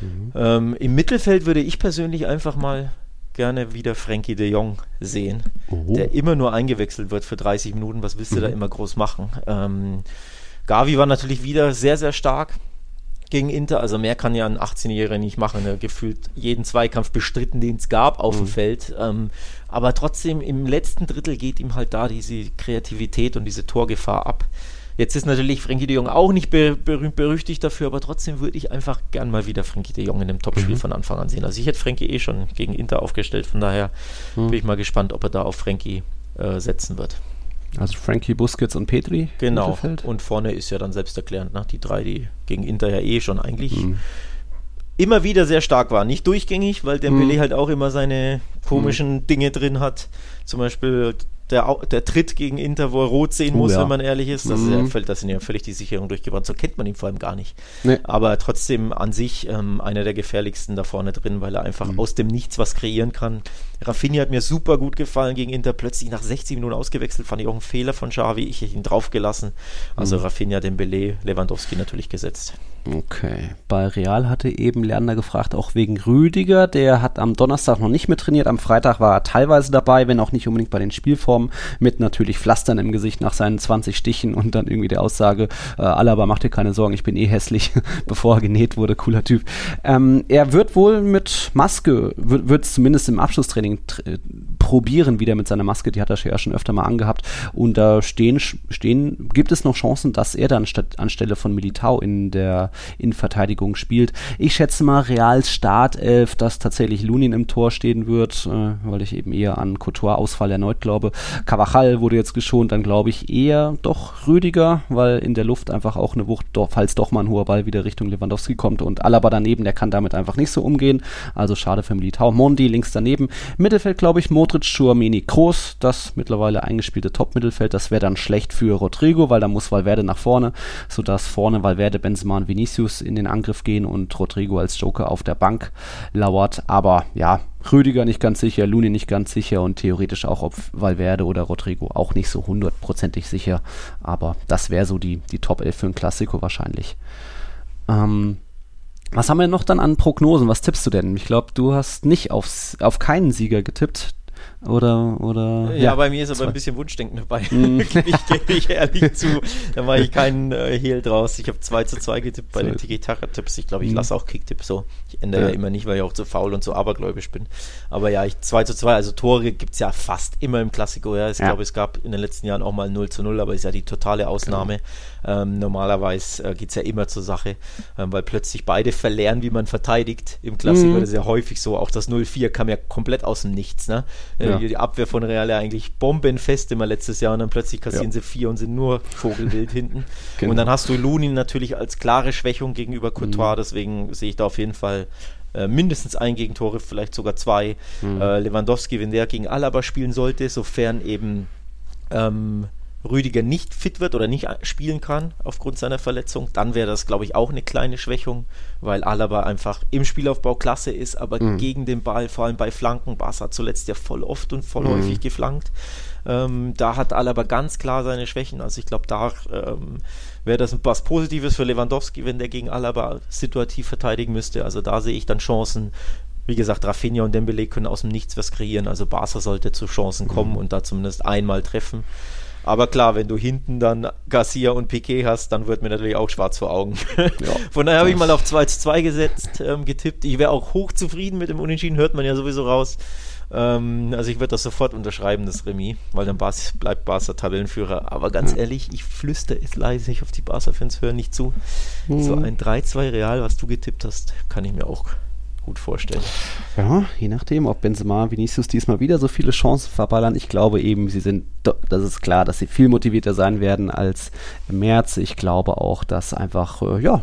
Mhm. Ähm, Im Mittelfeld würde ich persönlich einfach mal gerne wieder Frankie de Jong sehen, oh. der immer nur eingewechselt wird für 30 Minuten. Was willst du mhm. da immer groß machen? Ähm, Gavi war natürlich wieder sehr, sehr stark gegen Inter. Also mehr kann ja ein 18-Jähriger nicht machen. Er gefühlt jeden Zweikampf bestritten, den es gab auf mhm. dem Feld. Ähm, aber trotzdem im letzten Drittel geht ihm halt da diese Kreativität und diese Torgefahr ab. Jetzt ist natürlich Frankie de Jong auch nicht be berühmt berüchtigt dafür, aber trotzdem würde ich einfach gern mal wieder Frankie de Jong in einem Topspiel mhm. von Anfang an sehen. Also ich hätte Frankie eh schon gegen Inter aufgestellt, von daher mhm. bin ich mal gespannt, ob er da auf Frankie äh, setzen wird. Also Frankie, Busquets und Petri. Genau. Und vorne ist ja dann selbsterklärend, ne? die drei, die gegen Inter ja eh schon eigentlich mhm. immer wieder sehr stark waren. Nicht durchgängig, weil der mhm. halt auch immer seine komischen mhm. Dinge drin hat. Zum Beispiel der, der Tritt gegen Inter, wo er rot sehen oh, muss, ja. wenn man ehrlich ist. Das, mhm. ist ja, das sind ja völlig die Sicherung durchgebrannt. So kennt man ihn vor allem gar nicht. Nee. Aber trotzdem an sich ähm, einer der gefährlichsten da vorne drin, weil er einfach mhm. aus dem Nichts was kreieren kann. Rafinha hat mir super gut gefallen gegen Inter. Plötzlich nach 60 Minuten ausgewechselt, fand ich auch ein Fehler von Xavi. Ich hätte ihn draufgelassen. Also mhm. Rafinha, Dembele, Lewandowski natürlich gesetzt. Okay. Bei Real hatte eben Lerner gefragt, auch wegen Rüdiger. Der hat am Donnerstag noch nicht mit trainiert. Am Freitag war er teilweise dabei, wenn auch nicht unbedingt bei den Spielformen. Mit natürlich Pflastern im Gesicht nach seinen 20 Stichen und dann irgendwie der Aussage, äh, Alaba, mach dir keine Sorgen, ich bin eh hässlich, <laughs> bevor er genäht wurde. Cooler Typ. Ähm, er wird wohl mit Maske, wird es zumindest im Abschlusstraining probieren wieder mit seiner Maske. Die hat er ja schon öfter mal angehabt. Und da stehen, stehen, gibt es noch Chancen, dass er dann statt, anstelle von Militao in der in Verteidigung spielt. Ich schätze mal Reals Startelf, dass tatsächlich Lunin im Tor stehen wird, äh, weil ich eben eher an Couture-Ausfall erneut glaube. Cavachal wurde jetzt geschont, dann glaube ich eher doch Rüdiger, weil in der Luft einfach auch eine Wucht, falls doch mal ein hoher Ball wieder Richtung Lewandowski kommt und Alaba daneben, der kann damit einfach nicht so umgehen. Also schade für Militao. Mondi links daneben. Mittelfeld glaube ich Modric, Schuameni, Kroos, das mittlerweile eingespielte Top-Mittelfeld. Das wäre dann schlecht für Rodrigo, weil da muss Valverde nach vorne, sodass vorne Valverde, Benzema und Vinicius Vinicius in den Angriff gehen und Rodrigo als Joker auf der Bank lauert. Aber ja, Rüdiger nicht ganz sicher, Luni nicht ganz sicher und theoretisch auch ob Valverde oder Rodrigo auch nicht so hundertprozentig sicher. Aber das wäre so die, die Top 11 für ein Klassiko wahrscheinlich. Ähm, was haben wir noch dann an Prognosen? Was tippst du denn? Ich glaube, du hast nicht aufs, auf keinen Sieger getippt. Oder, oder. Ja, ja bei mir ist aber ein bisschen Wunschdenken dabei. <laughs> Mm. ich gebe ich ehrlich zu. Da mache ich keinen äh, Hehl draus. Ich habe 2 zu 2 getippt bei so. den Tiki-Taka-Tipps. Ich glaube, ich mm. lasse auch Kick-Tipps so. Ich ändere ja. ja. immer nicht, weil ich auch zu faul und zu abergläubisch bin. Aber ja, ich 2 zu 2, also Tore gibt es ja fast immer im Klassiko. Ja. Ich ja. glaube, es gab in den letzten Jahren auch mal 0 zu 0, aber ist ja die totale Ausnahme. Genau. Ähm, normalerweise äh, geht es ja immer zur Sache, ähm, weil plötzlich beide verlernen, wie man verteidigt im Klassiko. Mm. Das ist ja häufig so. Auch das 0-4 kam ja komplett aus dem Nichts. Ne? Ja. Die Abwehr von Real ja eigentlich bombenfest immer letztes Jahr und dann plötzlich kassieren ja. sie vier und sind nur Vogelwild hinten. Genau. Und dann hast du Lunin natürlich als klare Schwächung gegenüber Courtois, mhm. deswegen sehe ich da auf jeden Fall äh, mindestens ein Gegentore, vielleicht sogar zwei. Mhm. Äh, Lewandowski, wenn der gegen Alaba spielen sollte, sofern eben ähm, Rüdiger nicht fit wird oder nicht spielen kann aufgrund seiner Verletzung, dann wäre das, glaube ich, auch eine kleine Schwächung, weil Alaba einfach im Spielaufbau klasse ist, aber mhm. gegen den Ball, vor allem bei Flanken, Barca hat zuletzt ja voll oft und voll mhm. häufig geflankt. Ähm, da hat Alaba ganz klar seine Schwächen. Also ich glaube, da ähm, wäre das was Positives für Lewandowski, wenn der gegen Alaba situativ verteidigen müsste. Also da sehe ich dann Chancen. Wie gesagt, Rafinha und Dembele können aus dem Nichts was kreieren. Also Barca sollte zu Chancen kommen mhm. und da zumindest einmal treffen. Aber klar, wenn du hinten dann Garcia und Piquet hast, dann wird mir natürlich auch schwarz vor Augen. <laughs> Ja, Von daher habe ich mal auf 2 zu 2 gesetzt, ähm, getippt. Ich wäre auch hochzufrieden mit dem Unentschieden, hört man ja sowieso raus. Ähm, also ich würde das sofort unterschreiben, das Remis, weil dann Bas, bleibt Barca Tabellenführer. Aber ganz ja. ehrlich, ich flüster es leise, ich auf die Barca-Fans hören nicht zu. Mhm. So ein 3-2 Real, was du getippt hast, kann ich mir auch gut vorstellen. Ja, je nachdem, ob Benzema, Vinicius diesmal wieder so viele Chancen verballern. Ich glaube eben, sie sind, das ist klar, dass sie viel motivierter sein werden als im März. Ich glaube auch, dass einfach, äh, ja,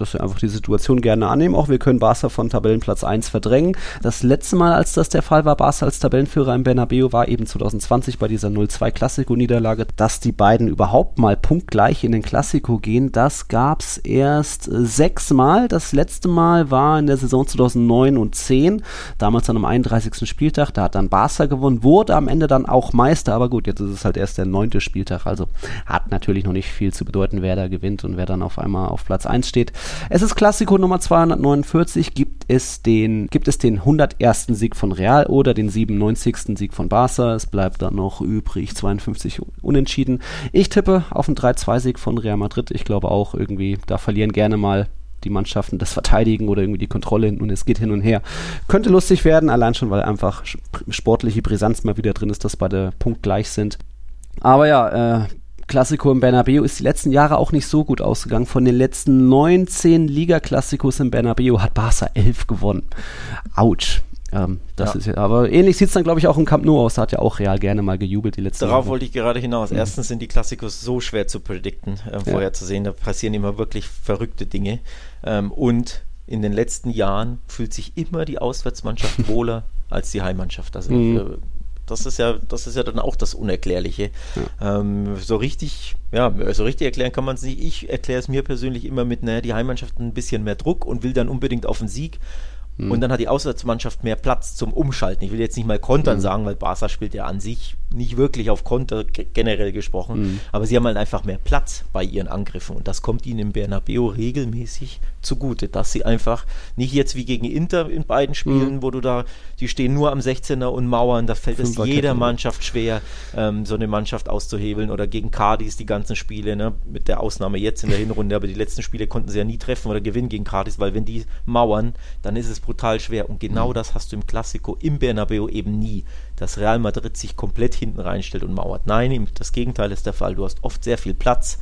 dass wir einfach die Situation gerne annehmen. Auch wir können Barca von Tabellenplatz 1 verdrängen. Das letzte Mal, als das der Fall war, Barca als Tabellenführer im Bernabeu war eben 2020 bei dieser 0-2 Klassiko-Niederlage. Dass die beiden überhaupt mal punktgleich in den Klassiko gehen, das gab es erst sechsmal. Das letzte Mal war in der Saison 2009 und 10, damals dann am 31. Spieltag. Da hat dann Barca gewonnen, wurde am Ende dann auch Meister. Aber gut, jetzt ist es halt erst der neunte Spieltag. Also hat natürlich noch nicht viel zu bedeuten, wer da gewinnt und wer dann auf einmal auf Platz 1 steht. Es ist Klassiko Nummer 249. Gibt es den, gibt es den 101. Sieg von Real oder den 97. Sieg von Barca? Es bleibt dann noch übrig 52 Unentschieden. Ich tippe auf einen 3-2-Sieg von Real Madrid. Ich glaube auch irgendwie, da verlieren gerne mal die Mannschaften das Verteidigen oder irgendwie die Kontrolle und es geht hin und her. Könnte lustig werden, allein schon, weil einfach sportliche Brisanz mal wieder drin ist, dass beide punktgleich sind. Aber ja, äh, Klassiko im Bernabeu ist die letzten Jahre auch nicht so gut ausgegangen. Von den letzten 19 Liga-Klassikos im Bernabeu hat Barca 11 gewonnen. Autsch. Ähm, das ja. ist ja, aber ähnlich sieht es dann, glaube ich, auch im Camp Nou aus. Da hat ja auch Real gerne mal gejubelt die letzten Darauf Jahre. wollte ich gerade hinaus. Mhm. Erstens sind die Klassikos so schwer zu predikten, äh, vorher ja. zu sehen. Da passieren immer wirklich verrückte Dinge. Ähm, und in den letzten Jahren fühlt sich immer die Auswärtsmannschaft <laughs> wohler als die Heimmannschaft. Also mhm. Das ist ja, das ist ja dann auch das Unerklärliche. Ja. Ähm, so richtig, ja, so richtig erklären kann man es nicht. Ich erkläre es mir persönlich immer mit, naja, die Heimmannschaft ein bisschen mehr Druck und will dann unbedingt auf den Sieg. Mhm. Und dann hat die Auswärtsmannschaft mehr Platz zum Umschalten. Ich will jetzt nicht mal Kontern mhm. sagen, weil Barca spielt ja an sich nicht wirklich auf Konter generell gesprochen, mhm. aber sie haben halt einfach mehr Platz bei ihren Angriffen und das kommt ihnen im Bernabeu regelmäßig zugute, dass sie einfach nicht jetzt wie gegen Inter in beiden Spielen, mhm. wo du da, die stehen nur am 16er und Mauern, da fällt es jeder Mannschaft schwer, ähm, so eine Mannschaft auszuhebeln oder gegen Cardis die ganzen Spiele, ne, mit der Ausnahme jetzt in der Hinrunde, aber die letzten Spiele konnten sie ja nie treffen oder gewinnen gegen Cardis, weil wenn die mauern, dann ist es brutal schwer und genau mhm. das hast du im Klassiko im Bernabeu eben nie dass Real Madrid sich komplett hinten reinstellt und mauert. Nein, das Gegenteil ist der Fall. Du hast oft sehr viel Platz.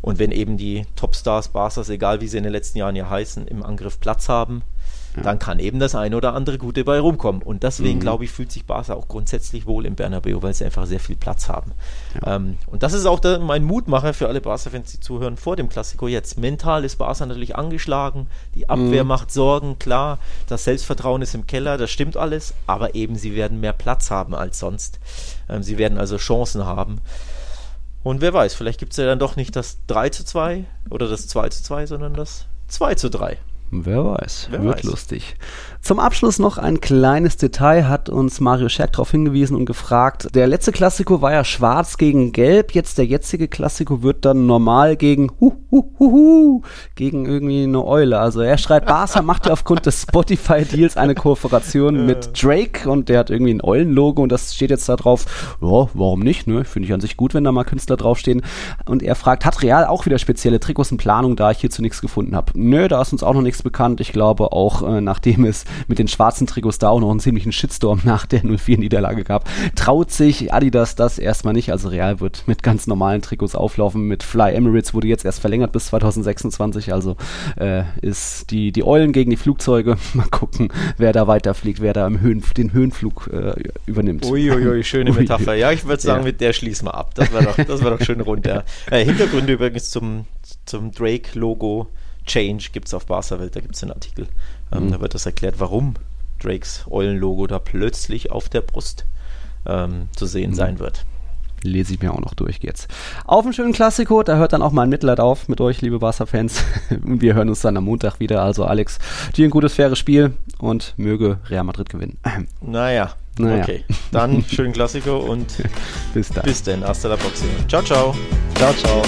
Und wenn eben die Topstars, Barca's, egal wie sie in den letzten Jahren ja heißen, im Angriff Platz haben, ja. dann kann eben das eine oder andere Gute bei rumkommen. Und deswegen, mhm. glaube ich, fühlt sich Barca auch grundsätzlich wohl im Bernabeu, weil sie einfach sehr viel Platz haben. Ja. Ähm, und das ist auch der, mein Mutmacher für alle Barca-Fans, die zuhören, vor dem Klassiko jetzt. Mental ist Barca natürlich angeschlagen, die Abwehr mhm. macht Sorgen, klar, das Selbstvertrauen ist im Keller, das stimmt alles, aber eben sie werden mehr Platz haben als sonst. Ähm, sie werden also Chancen haben. Und wer weiß, vielleicht gibt es ja dann doch nicht das 3 zu 2 oder das 2 zu 2, sondern das 2 zu 3. Wer weiß, Wer wird weiß. lustig. Zum Abschluss noch ein kleines Detail hat uns Mario Scherk darauf hingewiesen und gefragt. Der letzte Klassiko war ja schwarz gegen gelb, jetzt der jetzige Klassiko wird dann normal gegen hu, hu, hu, hu, gegen irgendwie eine Eule. Also er schreibt, Barca macht ja aufgrund des Spotify Deals eine Kooperation mit Drake und der hat irgendwie ein Eulenlogo und das steht jetzt da drauf. Ja, warum nicht, ne? Finde ich an sich gut, wenn da mal Künstler draufstehen. Und er fragt, hat Real auch wieder spezielle Trikots in Planung, da ich hierzu nichts gefunden habe? Nö, da ist uns auch noch nichts bekannt. Ich glaube auch, äh, nachdem es mit den schwarzen Trikots da auch noch einen ziemlichen Shitstorm nach der 04-Niederlage gab, traut sich Adidas das erstmal nicht. Also Real wird mit ganz normalen Trikots auflaufen. Mit Fly Emirates wurde jetzt erst verlängert bis 2026. Also äh, ist die, die Eulen gegen die Flugzeuge. <laughs> Mal gucken, wer da weiterfliegt, wer da im Höhen, den Höhenflug äh, übernimmt. Uiuiui, schöne <laughs> Metapher. Ja, ich würde sagen, ja. mit der schließen wir ab. Das war doch, das war doch schön runter. <laughs> Äh, Hintergründe übrigens zum, zum Drake-Logo. Change gibt es auf Barca Welt, da gibt es einen Artikel. Ähm, mhm. Da wird das erklärt, warum Drakes Eulenlogo da plötzlich auf der Brust ähm, zu sehen mhm. sein wird. lese ich mir auch noch durch jetzt. Auf einen schönen Klassiko, da hört dann auch mal ein Mitleid auf mit euch, liebe Barca-Fans. Und <laughs> wir hören uns dann am Montag wieder. Also Alex, dir ein gutes, faires Spiel und möge Real Madrid gewinnen. <clears throat> Naja, naja. okay. Dann <laughs> schönen Klassiko und bis dann. Bis dann, hasta la próxima. Ciao, ciao. Ciao, ciao.